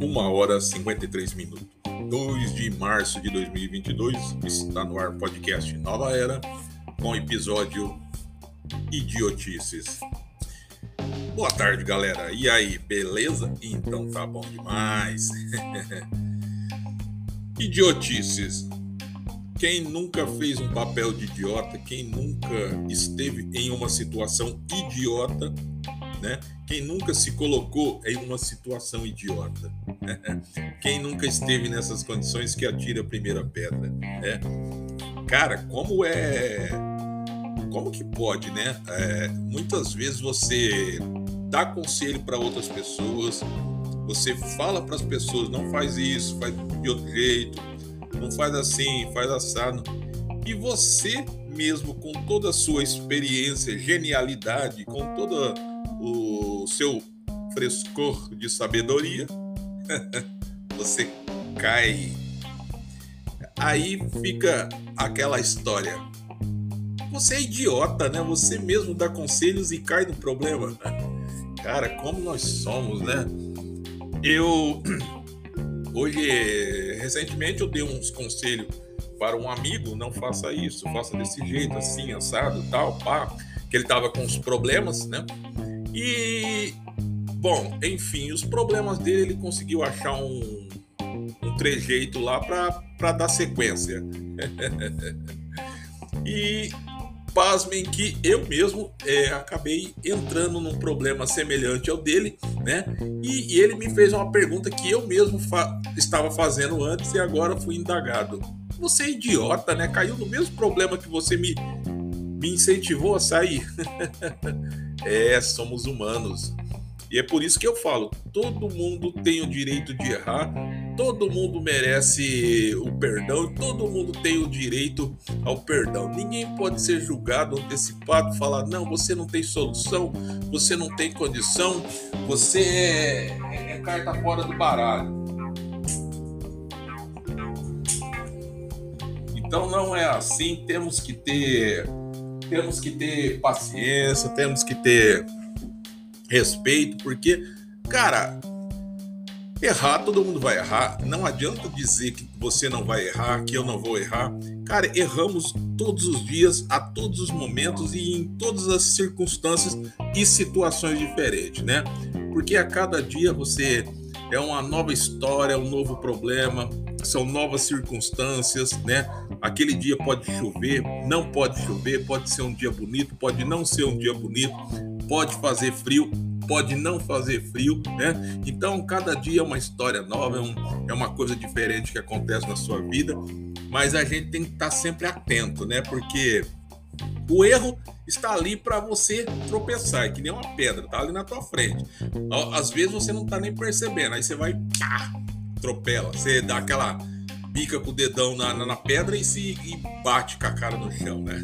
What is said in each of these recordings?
Uma hora 53 minutos. 2 de março de 2022 está no ar podcast Nova Era com episódio Idiotices. Boa tarde, galera. E aí, beleza? Então tá bom demais. Idiotices. Quem nunca fez um papel de idiota, quem nunca esteve em uma situação idiota, né? Quem nunca se colocou em uma situação idiota? Quem nunca esteve nessas condições que atira a primeira pedra, né? Cara, como é como que pode, né? É, muitas vezes você dá conselho para outras pessoas, você fala para as pessoas, não faz isso, faz de outro jeito, não faz assim, faz assado. E você mesmo, com toda a sua experiência, genialidade, com todo o seu frescor de sabedoria, você cai. Aí fica aquela história. Você é idiota, né? Você mesmo dá conselhos e cai no problema. Cara, como nós somos, né? Eu hoje recentemente eu dei uns conselhos para um amigo, não faça isso, faça desse jeito, assim, assado, tal, pá, que ele tava com os problemas, né? E bom, enfim, os problemas dele ele conseguiu achar um, um trejeito lá para dar sequência. e pasmem que eu mesmo é, acabei entrando num problema semelhante ao dele, né? E, e ele me fez uma pergunta que eu mesmo fa estava fazendo antes e agora fui indagado. Você é idiota, né? Caiu no mesmo problema que você me, me incentivou a sair. é, somos humanos. E é por isso que eu falo: todo mundo tem o direito de errar, todo mundo merece o perdão, todo mundo tem o direito ao perdão. Ninguém pode ser julgado, antecipado, falar: não, você não tem solução, você não tem condição, você é, é carta fora do baralho. Então não é assim, temos que ter temos que ter paciência, temos que ter respeito, porque, cara, errar, todo mundo vai errar. Não adianta dizer que você não vai errar, que eu não vou errar. Cara, erramos todos os dias, a todos os momentos e em todas as circunstâncias e situações diferentes, né? Porque a cada dia você é uma nova história, um novo problema, são novas circunstâncias, né? Aquele dia pode chover, não pode chover, pode ser um dia bonito, pode não ser um dia bonito, pode fazer frio, pode não fazer frio, né? Então, cada dia é uma história nova, é, um, é uma coisa diferente que acontece na sua vida, mas a gente tem que estar sempre atento, né? Porque o erro está ali para você tropeçar, é que nem uma pedra, tá ali na tua frente. Às vezes você não tá nem percebendo, aí você vai, pá, atropela, você dá aquela bica com o dedão na, na, na pedra e se e bate com a cara no chão, né?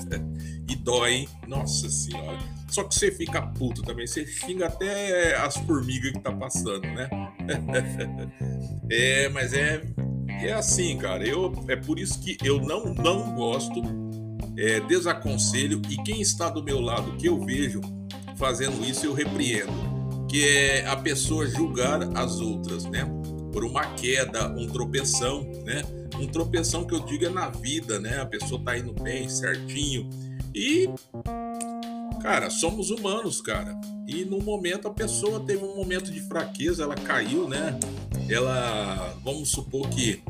e dói, hein? Nossa senhora. Só que você fica puto também, você xinga até as formigas que tá passando, né? é, mas é, é assim, cara. Eu, é por isso que eu não, não gosto, é, desaconselho, e quem está do meu lado que eu vejo fazendo isso, eu repreendo. Que é a pessoa julgar as outras, né? por uma queda, um tropeção, né? Um tropeção que eu digo é na vida, né? A pessoa tá indo bem, certinho. E, cara, somos humanos, cara. E no momento a pessoa teve um momento de fraqueza, ela caiu, né? Ela, vamos supor que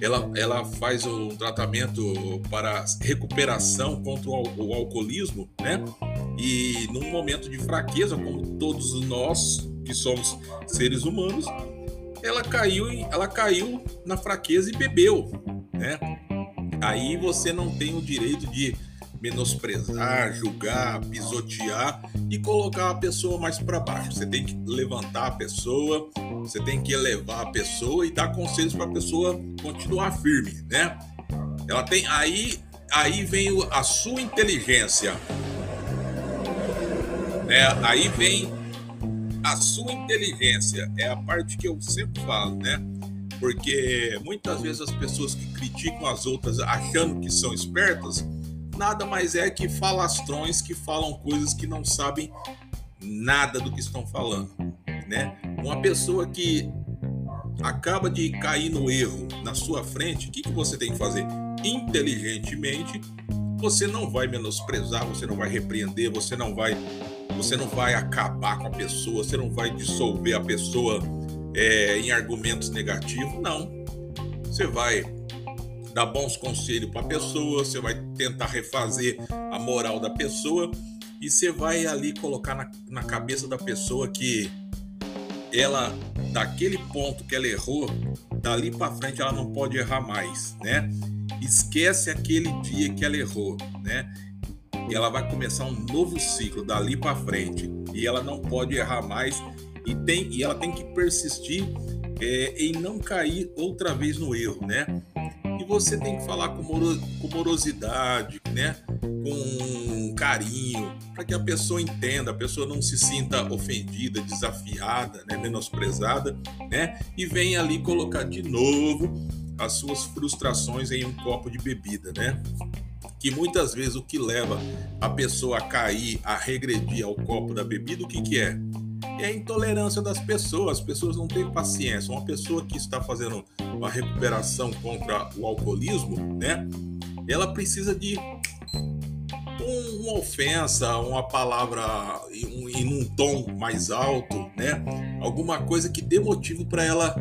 ela, ela faz um tratamento para recuperação contra o, o alcoolismo, né? E num momento de fraqueza, como todos nós que somos seres humanos, ela caiu, ela caiu na fraqueza e bebeu, né? Aí você não tem o direito de menosprezar, julgar, pisotear e colocar a pessoa mais para baixo. Você tem que levantar a pessoa, você tem que elevar a pessoa e dar conselhos para a pessoa continuar firme, né? Ela tem aí aí vem a sua inteligência, né? Aí vem a sua inteligência é a parte que eu sempre falo, né? Porque muitas vezes as pessoas que criticam as outras achando que são espertas, nada mais é que falastrões que falam coisas que não sabem nada do que estão falando, né? Uma pessoa que acaba de cair no erro na sua frente, o que, que você tem que fazer? Inteligentemente, você não vai menosprezar, você não vai repreender, você não vai, você não vai acabar com a pessoa, você não vai dissolver a pessoa é, em argumentos negativos, não. Você vai dar bons conselhos para a pessoa, você vai tentar refazer a moral da pessoa e você vai ali colocar na, na cabeça da pessoa que ela daquele ponto que ela errou, dali para frente ela não pode errar mais, né? Esquece aquele dia que ela errou, né? E ela vai começar um novo ciclo dali para frente e ela não pode errar mais e tem e ela tem que persistir é, em não cair outra vez no erro, né? Você tem que falar com, moro, com morosidade, né? Com carinho, para que a pessoa entenda, a pessoa não se sinta ofendida, desafiada, né? menosprezada, né? E venha ali colocar de novo as suas frustrações em um copo de bebida, né? Que muitas vezes o que leva a pessoa a cair, a regredir ao copo da bebida, o que, que é? É a intolerância das pessoas. As pessoas não têm paciência. Uma pessoa que está fazendo uma recuperação contra o alcoolismo, né? Ela precisa de um, uma ofensa, uma palavra em em um tom mais alto, né? Alguma coisa que dê motivo para ela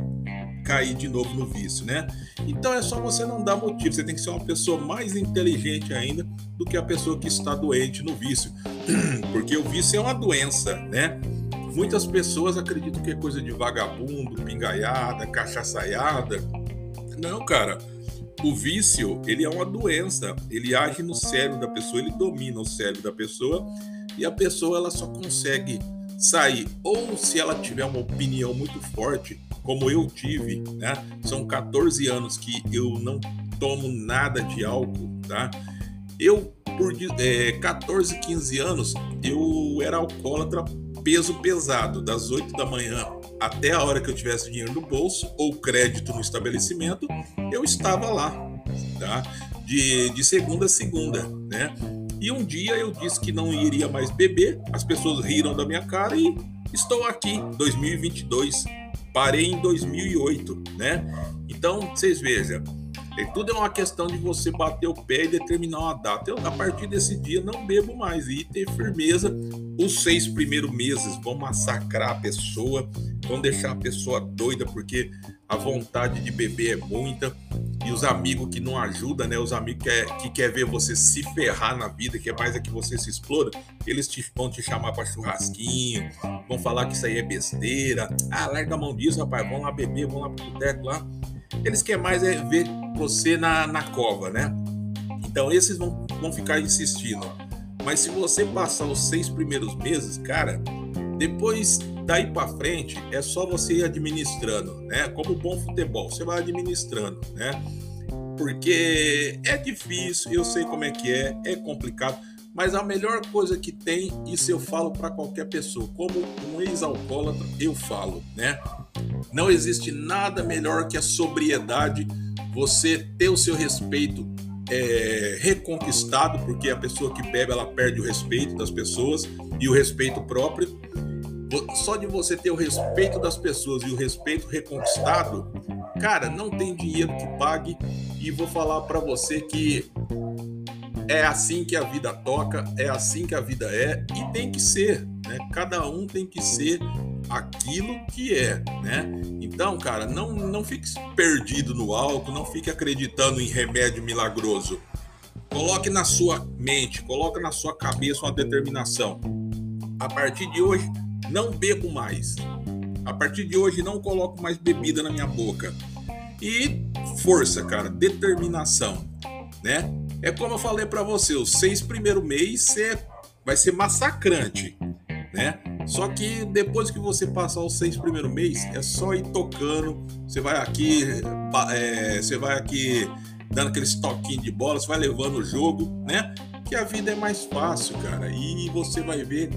cair de novo no vício, né? Então é só você não dar motivo, você tem que ser uma pessoa mais inteligente ainda do que a pessoa que está doente no vício, porque o vício é uma doença, né? Muitas pessoas acreditam que é coisa de vagabundo, pingaiada, cachaçaiada. Não, cara. O vício, ele é uma doença. Ele age no cérebro da pessoa, ele domina o cérebro da pessoa e a pessoa ela só consegue sair ou se ela tiver uma opinião muito forte, como eu tive, né? São 14 anos que eu não tomo nada de álcool, tá? Eu por é, 14, 15 anos eu era alcoólatra peso pesado, das 8 da manhã até a hora que eu tivesse dinheiro no bolso ou crédito no estabelecimento, eu estava lá, tá? De, de segunda a segunda, né? E um dia eu disse que não iria mais beber, as pessoas riram da minha cara e estou aqui, 2022. Parei em 2008, né? Então, vocês vejam, e tudo é uma questão de você bater o pé e determinar uma data. Eu, a partir desse dia, não bebo mais e ter firmeza. Os seis primeiros meses vão massacrar a pessoa, vão deixar a pessoa doida, porque a vontade de beber é muita. E os amigos que não ajudam, né? Os amigos que, é, que quer ver você se ferrar na vida, que é mais é que você se exploda, eles te, vão te chamar para churrasquinho, vão falar que isso aí é besteira. Ah, larga a mão disso, rapaz. Vão lá beber, vão lá pro boteco lá. Eles querem mais é ver você na, na cova, né? Então esses vão, vão ficar insistindo. Mas se você passar os seis primeiros meses, cara, depois daí para frente é só você ir administrando, né? Como bom futebol, você vai administrando, né? Porque é difícil, eu sei como é que é, é complicado, mas a melhor coisa que tem, isso eu falo para qualquer pessoa, como um ex-alcoólatra, eu falo, né? Não existe nada melhor que a sobriedade, você ter o seu respeito é, reconquistado, porque a pessoa que bebe ela perde o respeito das pessoas e o respeito próprio. Só de você ter o respeito das pessoas e o respeito reconquistado, cara, não tem dinheiro que pague. E vou falar para você que é assim que a vida toca, é assim que a vida é e tem que ser, né? Cada um tem que ser aquilo que é, né? Então, cara, não, não fique perdido no álcool, não fique acreditando em remédio milagroso. Coloque na sua mente, coloque na sua cabeça uma determinação. A partir de hoje, não bebo mais. A partir de hoje, não coloco mais bebida na minha boca. E força, cara, determinação, né? É como eu falei para você, os seis primeiros meses vai ser massacrante, né? Só que depois que você passar os seis primeiros meses, é só ir tocando. Você vai aqui, é, você vai aqui dando aqueles toquinhos de bola, você vai levando o jogo, né? Que a vida é mais fácil, cara. E você vai ver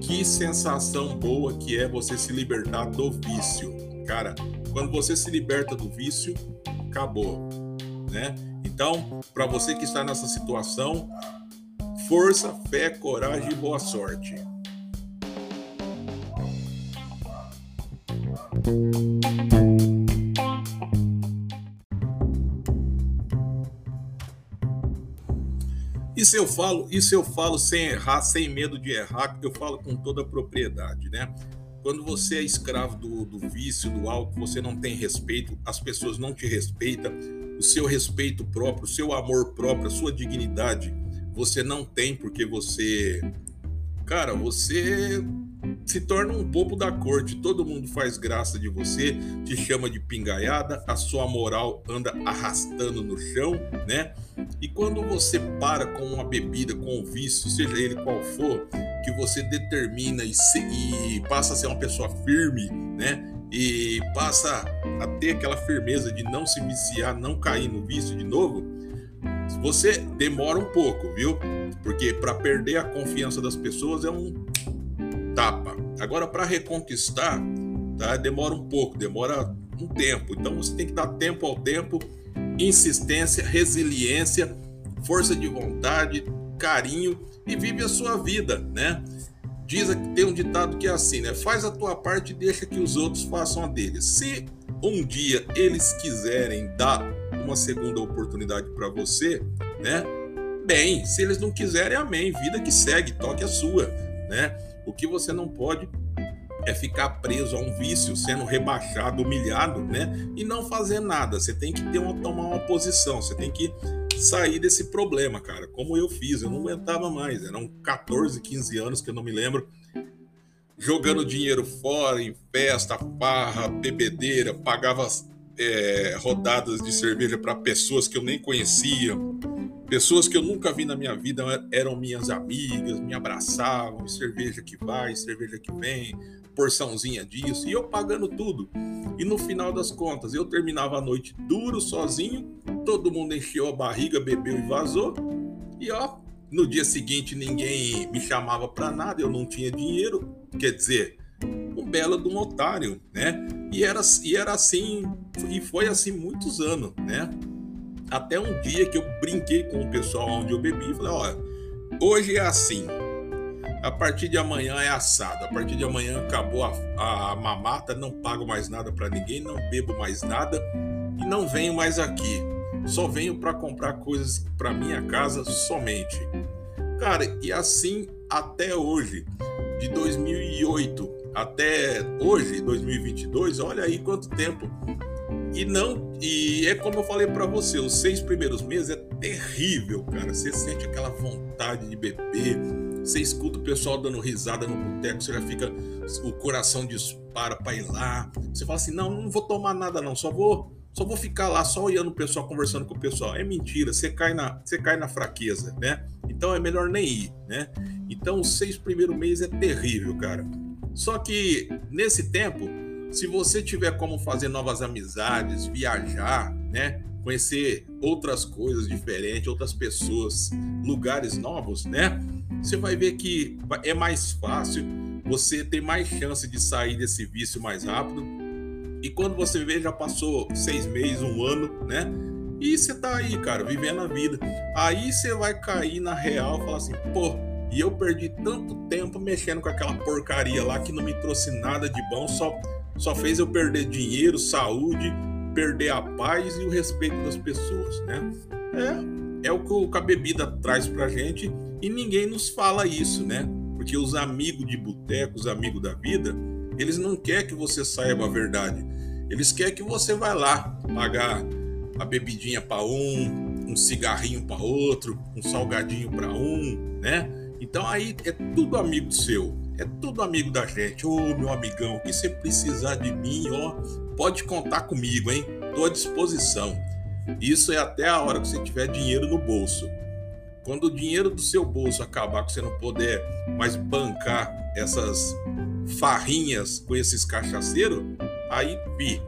que sensação boa que é você se libertar do vício. Cara, quando você se liberta do vício, acabou, né? Então, para você que está nessa situação, Força, fé, coragem e boa sorte. Isso eu falo, isso eu falo sem errar, sem medo de errar, eu falo com toda a propriedade, né? Quando você é escravo do, do vício, do álcool, você não tem respeito, as pessoas não te respeitam, o seu respeito próprio, o seu amor próprio, a sua dignidade, você não tem porque você. Cara, você se torna um bobo da corte, todo mundo faz graça de você, te chama de pingaiada, a sua moral anda arrastando no chão, né? E quando você para com uma bebida, com um vício, seja ele qual for, que você determina e, se, e passa a ser uma pessoa firme, né? E passa a ter aquela firmeza de não se viciar, não cair no vício de novo, você demora um pouco, viu? Porque para perder a confiança das pessoas é um tapa. Agora, para reconquistar, tá? demora um pouco, demora um tempo. Então, você tem que dar tempo ao tempo, insistência, resiliência, força de vontade, carinho e vive a sua vida, né? Diz que tem um ditado que é assim, né? Faz a tua parte e deixa que os outros façam a deles. Se um dia eles quiserem dar uma segunda oportunidade para você, né? Bem, se eles não quiserem, amém. Vida que segue, toque a sua, né? O que você não pode é ficar preso a um vício, sendo rebaixado, humilhado, né? E não fazer nada. Você tem que ter uma, tomar uma posição, você tem que sair desse problema, cara. Como eu fiz, eu não aguentava mais. Eram 14, 15 anos que eu não me lembro. Jogando dinheiro fora, em festa, farra, bebedeira, pagava é, rodadas de cerveja para pessoas que eu nem conhecia, pessoas que eu nunca vi na minha vida eram minhas amigas, me abraçavam, cerveja que vai, cerveja que vem, porçãozinha disso, e eu pagando tudo. E no final das contas, eu terminava a noite duro, sozinho, todo mundo encheu a barriga, bebeu e vazou. E ó, no dia seguinte ninguém me chamava para nada, eu não tinha dinheiro, quer dizer, um belo de um otário, né? E era, e era assim, e foi assim muitos anos, né? Até um dia que eu brinquei com o pessoal onde eu bebi e falei: olha, hoje é assim. A partir de amanhã é assado. A partir de amanhã acabou a, a, a mamata, não pago mais nada para ninguém, não bebo mais nada e não venho mais aqui. Só venho para comprar coisas para minha casa somente. Cara, e assim até hoje, de 2008 até hoje, 2022, olha aí quanto tempo. E não, e é como eu falei para você, os seis primeiros meses é terrível, cara. Você sente aquela vontade de beber, você escuta o pessoal dando risada no boteco, você já fica, o coração dispara para ir lá. Você fala assim: não, não vou tomar nada, não, só vou, só vou ficar lá, só olhando o pessoal, conversando com o pessoal. É mentira, você cai na, você cai na fraqueza, né? Então é melhor nem ir, né? Então os seis primeiros meses é terrível, cara. Só que nesse tempo, se você tiver como fazer novas amizades, viajar, né? Conhecer outras coisas diferentes, outras pessoas, lugares novos, né? Você vai ver que é mais fácil, você tem mais chance de sair desse vício mais rápido. E quando você vê, já passou seis meses, um ano, né? E você tá aí, cara, vivendo a vida. Aí você vai cair na real e falar assim, pô, e eu perdi tanto tempo mexendo com aquela porcaria lá que não me trouxe nada de bom, só, só fez eu perder dinheiro, saúde, perder a paz e o respeito das pessoas, né? É, é o que a bebida traz pra gente e ninguém nos fala isso, né? Porque os amigos de boteco, os amigos da vida, eles não querem que você saiba a verdade. Eles querem que você vá lá pagar a bebidinha para um, um cigarrinho para outro, um salgadinho para um, né? Então aí é tudo amigo seu, é tudo amigo da gente. Ô meu amigão, o que você precisar de mim, ó, pode contar comigo, hein? Tô à disposição. Isso é até a hora que você tiver dinheiro no bolso. Quando o dinheiro do seu bolso acabar, que você não puder mais bancar essas farrinhas com esses cachaceiros, aí pi.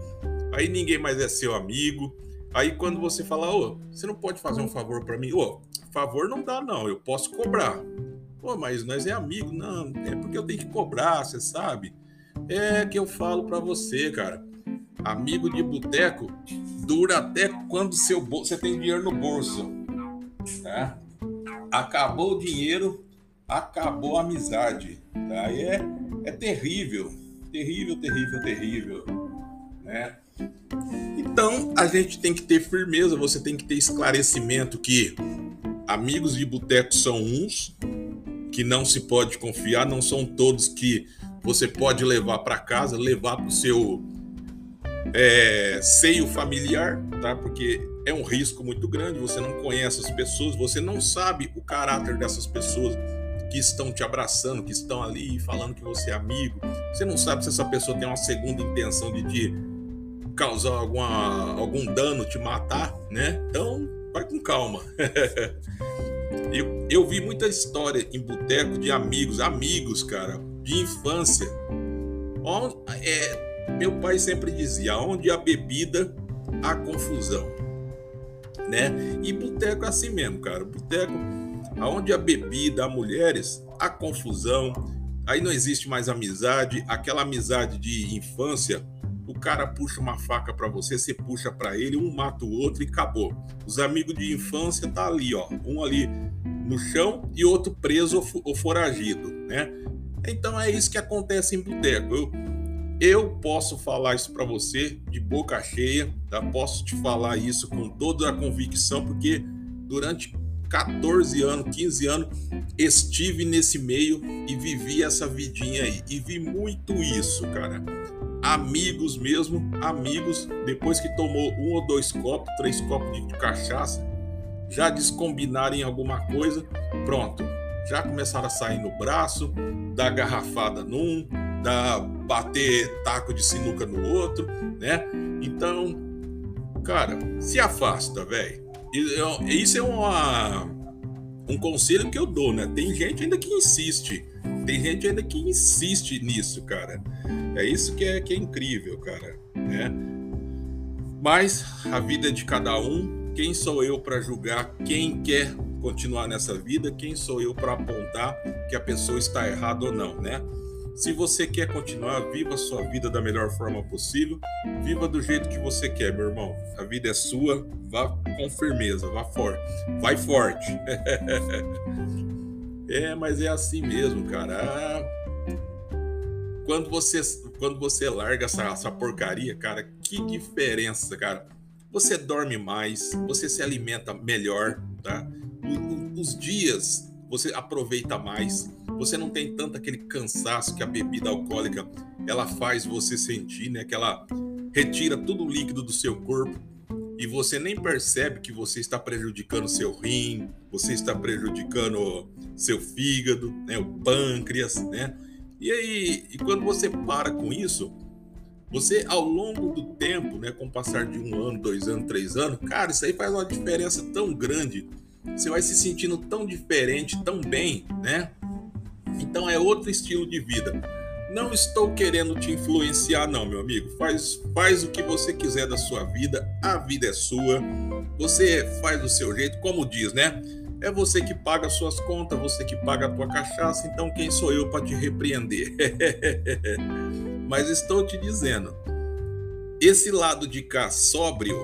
Aí ninguém mais é seu amigo. Aí quando você fala, ô, você não pode fazer um favor para mim? Ô, favor não dá não, eu posso cobrar. Pô, mas nós é amigo. Não, é porque eu tenho que cobrar, você sabe? É que eu falo para você, cara. Amigo de boteco dura até quando seu você tem dinheiro no bolso. Tá? acabou o dinheiro, acabou a amizade. Tá? É, é terrível, terrível, terrível, terrível. Né? Então a gente tem que ter firmeza, você tem que ter esclarecimento que amigos de boteco são uns que não se pode confiar, não são todos que você pode levar para casa, levar para o seu é, seio familiar, tá? Porque é um risco muito grande, você não conhece as pessoas, você não sabe o caráter dessas pessoas que estão te abraçando, que estão ali falando que você é amigo. Você não sabe se essa pessoa tem uma segunda intenção de te causar alguma, algum dano, te matar, né? Então, vai com calma. eu, eu vi muita história em boteco de amigos, amigos, cara, de infância. É, meu pai sempre dizia: onde há bebida, há confusão. Né? E boteco é assim mesmo, cara. Boteco, aonde há bebida, mulheres, há confusão. Aí não existe mais amizade. Aquela amizade de infância o cara puxa uma faca para você, você puxa para ele, um mata o outro e acabou. Os amigos de infância tá ali, ó, um ali no chão e outro preso ou foragido, né? Então é isso que acontece em boteco. Eu, eu posso falar isso para você de boca cheia, tá? Posso te falar isso com toda a convicção, porque durante 14 anos, 15 anos, estive nesse meio e vivi essa vidinha aí. E vi muito isso, cara amigos mesmo, amigos, depois que tomou um ou dois copos, três copos de, cachaça, já descombinarem alguma coisa, pronto. Já começaram a sair no braço, dar garrafada num, dar bater taco de sinuca no outro, né? Então, cara, se afasta, velho. Isso é uma, um conselho que eu dou, né? Tem gente ainda que insiste. Tem gente ainda que insiste nisso, cara. É isso que é, que é incrível, cara. Né? Mas a vida é de cada um. Quem sou eu para julgar quem quer continuar nessa vida? Quem sou eu para apontar que a pessoa está errada ou não, né? Se você quer continuar, viva a sua vida da melhor forma possível. Viva do jeito que você quer, meu irmão. A vida é sua. Vá com firmeza, vá forte. Vai forte. é, mas é assim mesmo, cara. Ah, quando você, quando você larga essa, essa porcaria, cara, que diferença, cara. Você dorme mais, você se alimenta melhor, tá? Os dias você aproveita mais, você não tem tanto aquele cansaço que a bebida alcoólica ela faz você sentir, né? Que ela retira todo o líquido do seu corpo e você nem percebe que você está prejudicando seu rim, você está prejudicando seu fígado, né? O pâncreas, né? E aí, e quando você para com isso, você ao longo do tempo, né, com o passar de um ano, dois anos, três anos, cara, isso aí faz uma diferença tão grande. Você vai se sentindo tão diferente, tão bem, né? Então é outro estilo de vida. Não estou querendo te influenciar, não, meu amigo. Faz, faz o que você quiser da sua vida. A vida é sua. Você faz do seu jeito, como diz, né? É você que paga as suas contas, você que paga a tua cachaça, então quem sou eu para te repreender? Mas estou te dizendo, esse lado de cá sóbrio,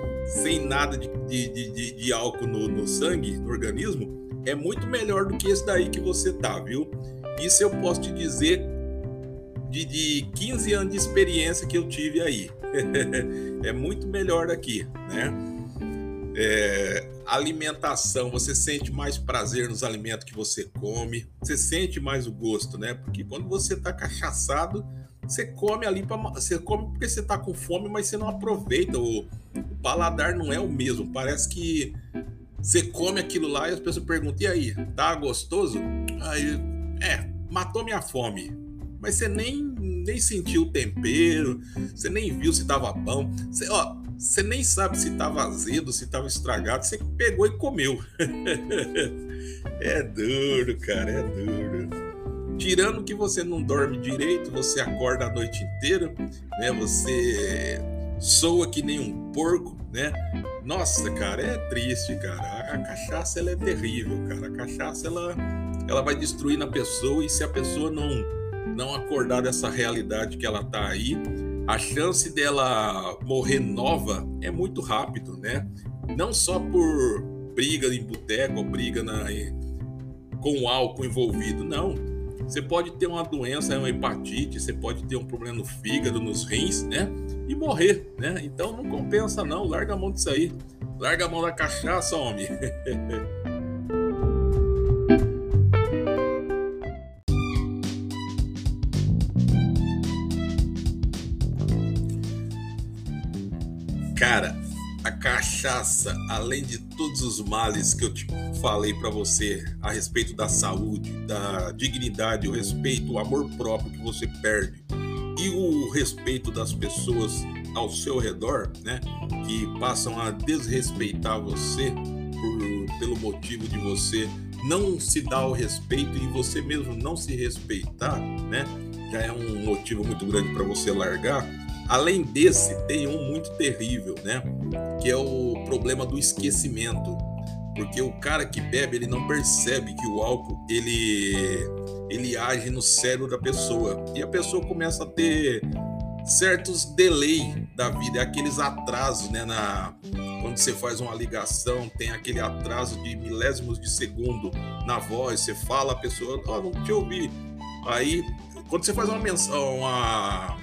sem nada de, de, de, de álcool no, no sangue, no organismo, é muito melhor do que esse daí que você tá, viu? Isso eu posso te dizer de, de 15 anos de experiência que eu tive aí. é muito melhor daqui, né? É, alimentação, você sente mais prazer nos alimentos que você come, você sente mais o gosto, né? Porque quando você tá cachaçado, você come ali para você come porque você tá com fome, mas você não aproveita o, o paladar não é o mesmo. Parece que você come aquilo lá e as pessoas perguntam: "E aí, tá gostoso?" Aí, é, matou minha fome. Mas você nem nem sentiu o tempero, você nem viu se tava bom. Você, ó, você nem sabe se estava azedo, se estava estragado, você pegou e comeu. é duro, cara, é duro. Tirando que você não dorme direito, você acorda a noite inteira, né? Você soa que nem um porco, né? Nossa, cara, é triste, cara. A cachaça ela é terrível, cara. A cachaça ela, ela vai destruir na pessoa e se a pessoa não não acordar dessa realidade que ela tá aí, a chance dela morrer nova é muito rápido, né? Não só por briga em boteco, briga na, com álcool envolvido. Não. Você pode ter uma doença, uma hepatite, você pode ter um problema no fígado, nos rins, né? E morrer, né? Então não compensa não, larga a mão disso aí. Larga a mão da cachaça, homem. cachaça, além de todos os males que eu te falei para você a respeito da saúde, da dignidade, o respeito, o amor próprio que você perde e o respeito das pessoas ao seu redor, né, que passam a desrespeitar você por, pelo motivo de você não se dar o respeito e você mesmo não se respeitar, né, já é um motivo muito grande para você largar. Além desse, tem um muito terrível, né? Que é o problema do esquecimento. Porque o cara que bebe, ele não percebe que o álcool, ele ele age no cérebro da pessoa. E a pessoa começa a ter certos delay da vida, aqueles atrasos, né, na quando você faz uma ligação, tem aquele atraso de milésimos de segundo na voz, você fala a pessoa, oh, não te ouvi. Aí, quando você faz uma menção, uma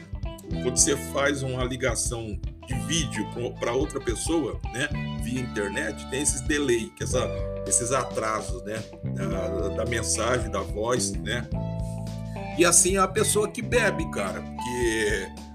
quando você faz uma ligação de vídeo para outra pessoa, né, via internet, tem esses delay, que essa, esses atrasos, né, da, da, mensagem, da voz, né. E assim é a pessoa que bebe, cara, que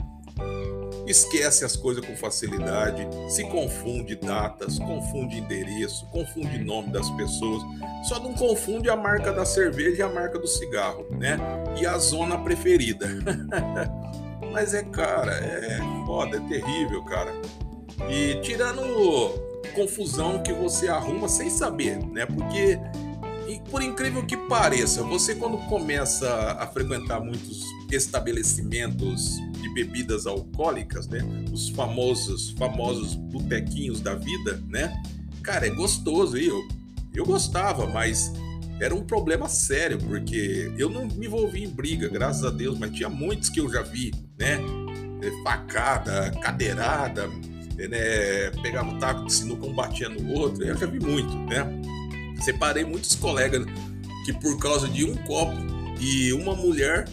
esquece as coisas com facilidade, se confunde datas, confunde endereço, confunde nome das pessoas, só não confunde a marca da cerveja e a marca do cigarro, né? E a zona preferida. Mas é, cara, é foda, é terrível, cara. E tirando confusão que você arruma sem saber, né? Porque, por incrível que pareça, você quando começa a frequentar muitos estabelecimentos de bebidas alcoólicas, né? Os famosos, famosos botequinhos da vida, né? Cara, é gostoso, eu, eu gostava, mas era um problema sério, porque eu não me envolvi em briga, graças a Deus, mas tinha muitos que eu já vi, né? É, facada, cadeirada, é, né? pegava o taco de sinuca, um batia no outro, eu já vi muito, né? Separei muitos colegas que por causa de um copo e uma mulher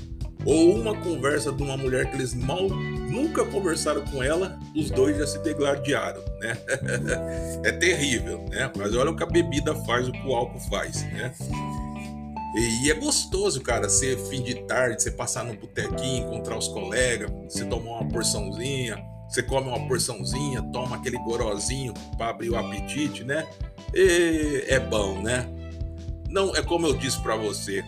ou uma conversa de uma mulher que eles mal nunca conversaram com ela, os dois já se degladiaram, né? é terrível, né? Mas olha o que a bebida faz, o que o álcool faz, né? E é gostoso, cara, ser fim de tarde, você passar no botequinho, encontrar os colegas, você tomar uma porçãozinha, você come uma porçãozinha, toma aquele gorozinho para abrir o apetite, né? E é bom, né? Não é como eu disse para você,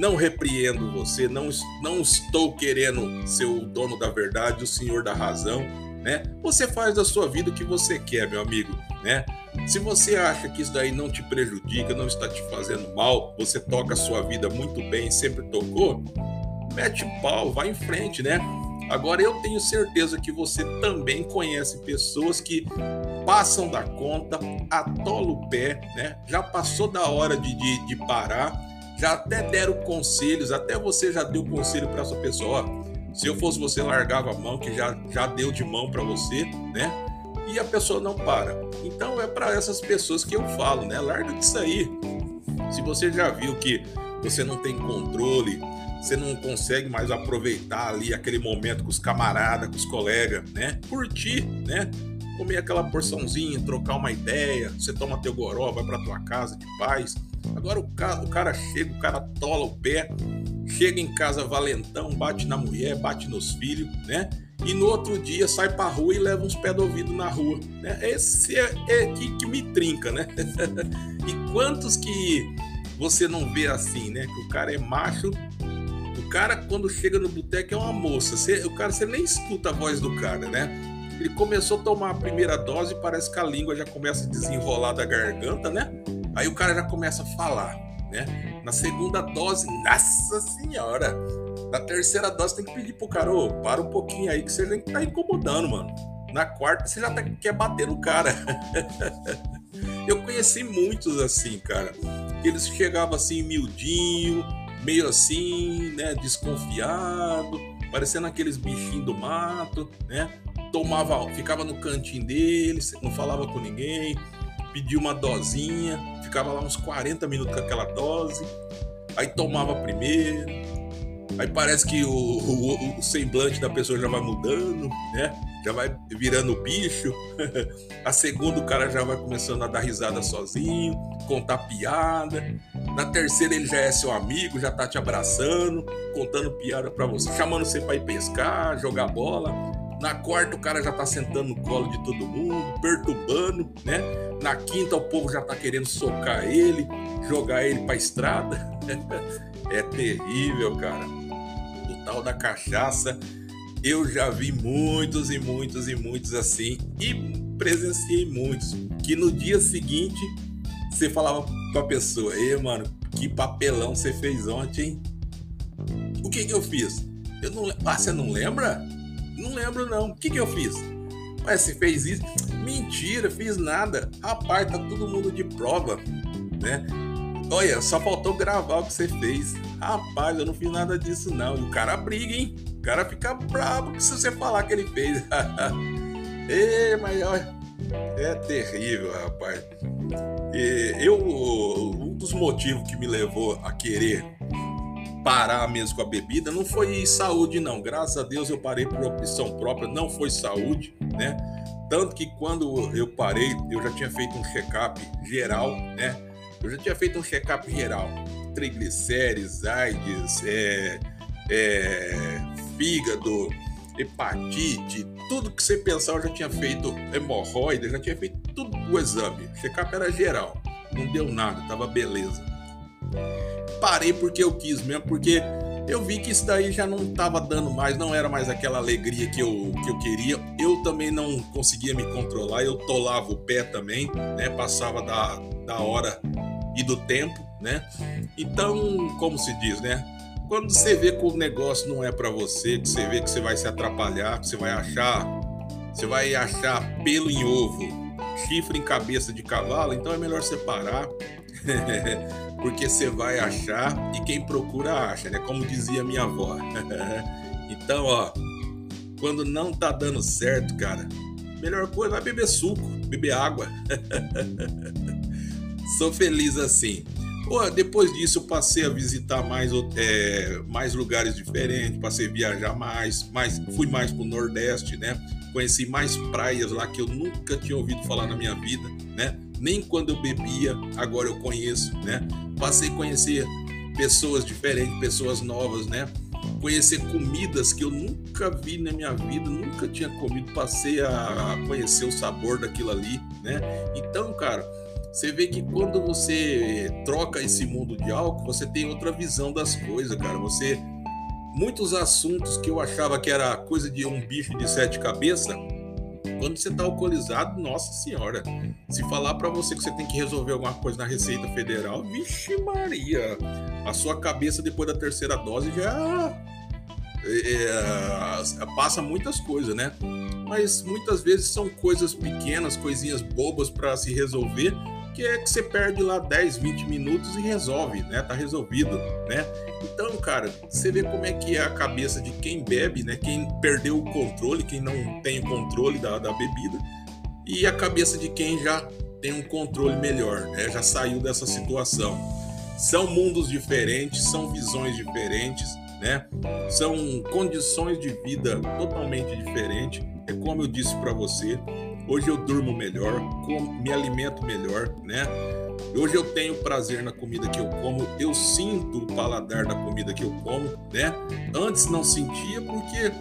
não repreendo você, não, não estou querendo ser o dono da verdade, o senhor da razão, né? Você faz da sua vida o que você quer, meu amigo, né? Se você acha que isso daí não te prejudica, não está te fazendo mal, você toca a sua vida muito bem, sempre tocou, mete pau, vai em frente, né? Agora eu tenho certeza que você também conhece pessoas que passam da conta, atola o pé, né? Já passou da hora de, de, de parar já até deram conselhos, até você já deu conselho para essa pessoa. Se eu fosse você, largava a mão, que já, já deu de mão para você, né? E a pessoa não para. Então é para essas pessoas que eu falo, né? Larga disso aí. Se você já viu que você não tem controle, você não consegue mais aproveitar ali aquele momento com os camaradas, com os colegas, né? Curtir, né? Comer aquela porçãozinha, trocar uma ideia, você toma teu goró, vai para tua casa de paz Agora o cara, o cara chega, o cara tola o pé, chega em casa valentão, bate na mulher, bate nos filhos, né? E no outro dia sai pra rua e leva uns pés do ouvido na rua, né? Esse é, é que, que me trinca, né? e quantos que você não vê assim, né? Que o cara é macho, o cara quando chega no boteco é uma moça, você, o cara você nem escuta a voz do cara, né? Ele começou a tomar a primeira dose, parece que a língua já começa a desenrolar da garganta, né? Aí o cara já começa a falar, né? Na segunda dose, nossa senhora! Na terceira dose tem que pedir pro cara, ô, para um pouquinho aí que você nem tá incomodando, mano. Na quarta você já tá, quer bater no cara. Eu conheci muitos assim, cara. Que eles chegavam assim, miudinho, meio assim, né, desconfiado, parecendo aqueles bichinhos do mato, né? Tomava, ficava no cantinho deles, não falava com ninguém pedia uma dosinha, ficava lá uns 40 minutos com aquela dose, aí tomava primeiro, aí parece que o, o, o semblante da pessoa já vai mudando, né? Já vai virando bicho. a segunda o cara já vai começando a dar risada sozinho, contar piada. Na terceira ele já é seu amigo, já tá te abraçando, contando piada para você, chamando você para ir pescar, jogar bola. Na quarta, o cara já tá sentando no colo de todo mundo, perturbando, né? Na quinta, o povo já tá querendo socar ele, jogar ele pra estrada. é terrível, cara. O tal da cachaça, eu já vi muitos e muitos e muitos assim, e presenciei muitos, que no dia seguinte você falava pra pessoa, ei, mano, que papelão você fez ontem, hein? O que que eu fiz? Eu não, ah, você não lembra? Não lembro, não. O que, que eu fiz? Mas você fez isso? Mentira, fiz nada. Rapaz, tá todo mundo de prova, né? Olha, só faltou gravar o que você fez. Rapaz, eu não fiz nada disso, não. E o cara briga, hein? O cara fica bravo se você falar que ele fez. Ei, mas olha, é terrível, rapaz. E eu, um dos motivos que me levou a querer parar mesmo com a bebida não foi saúde, não. Graças a Deus eu parei por opção própria, não foi saúde, né? Tanto que quando eu parei, eu já tinha feito um check-up geral, né? Eu já tinha feito um check-up geral. Triglicérides, AIDS, é, é, fígado, hepatite, tudo que você pensar eu já tinha feito, hemorroida, já tinha feito tudo o exame. O check-up era geral, não deu nada, tava beleza parei porque eu quis mesmo, porque eu vi que isso daí já não estava dando mais, não era mais aquela alegria que eu, que eu queria. Eu também não conseguia me controlar, eu tolava o pé também, né? Passava da, da hora e do tempo, né? Então, como se diz, né? Quando você vê que o negócio não é para você, que você vê que você vai se atrapalhar, que você vai achar, você vai achar pelo em ovo, chifre em cabeça de cavalo, então é melhor separar. porque você vai achar e quem procura acha, né? Como dizia minha avó. então, ó, quando não tá dando certo, cara, melhor coisa é beber suco, beber água. Sou feliz assim. Pô, depois disso eu passei a visitar mais, é, mais lugares diferentes, passei a viajar mais, mais, fui mais pro Nordeste, né? Conheci mais praias lá que eu nunca tinha ouvido falar na minha vida, né? Nem quando eu bebia, agora eu conheço, né? Passei a conhecer pessoas diferentes, pessoas novas, né? Conhecer comidas que eu nunca vi na minha vida, nunca tinha comido, passei a conhecer o sabor daquilo ali, né? Então, cara, você vê que quando você troca esse mundo de álcool, você tem outra visão das coisas, cara. Você muitos assuntos que eu achava que era coisa de um bicho de sete cabeças, quando você está alcoolizado, nossa senhora, se falar para você que você tem que resolver alguma coisa na Receita Federal, vixe Maria, a sua cabeça depois da terceira dose já é, é, passa muitas coisas, né? Mas muitas vezes são coisas pequenas, coisinhas bobas para se resolver que é que você perde lá 10, 20 minutos e resolve, né? Tá resolvido, né? Então, cara, você vê como é que é a cabeça de quem bebe, né? Quem perdeu o controle, quem não tem o controle da, da bebida, e a cabeça de quem já tem um controle melhor, né? Já saiu dessa situação. São mundos diferentes, são visões diferentes, né? São condições de vida totalmente diferentes. É como eu disse para você, Hoje eu durmo melhor, me alimento melhor, né? Hoje eu tenho prazer na comida que eu como, eu sinto o paladar da comida que eu como, né? Antes não sentia porque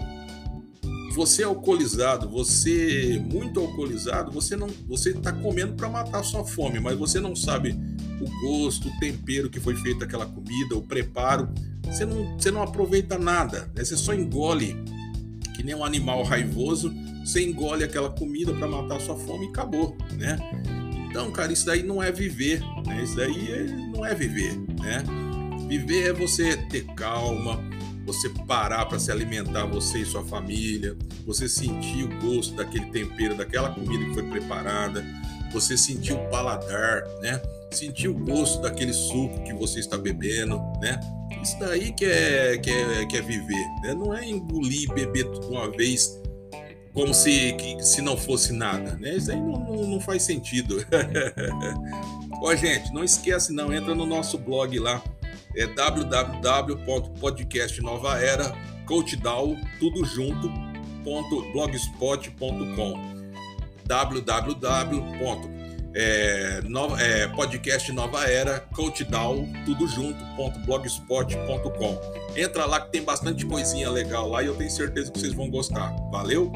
você é alcoolizado, você muito alcoolizado, você não, você está comendo para matar sua fome, mas você não sabe o gosto, o tempero que foi feito aquela comida, o preparo. Você não, você não aproveita nada, né? Você só engole que nem um animal raivoso você engole aquela comida para matar sua fome e acabou, né? Então, cara, isso daí não é viver, né? Isso daí é, não é viver, né? Viver é você ter calma, você parar para se alimentar, você e sua família, você sentir o gosto daquele tempero, daquela comida que foi preparada, você sentir o paladar, né? Sentir o gosto daquele suco que você está bebendo, né? Isso daí que é, que é, que é viver, né? Não é engolir, beber tudo uma vez como se, que, se não fosse nada, né? Isso aí não, não, não faz sentido. Ó, gente, não esquece não, entra no nosso blog lá, é www.podcastnovaera, coachdown, tudo junto, blogspot.com www é, é, podcast Nova Era, Coachdown, tudo junto, ponto, blogspot.com. Entra lá que tem bastante coisinha legal lá e eu tenho certeza que vocês vão gostar. Valeu?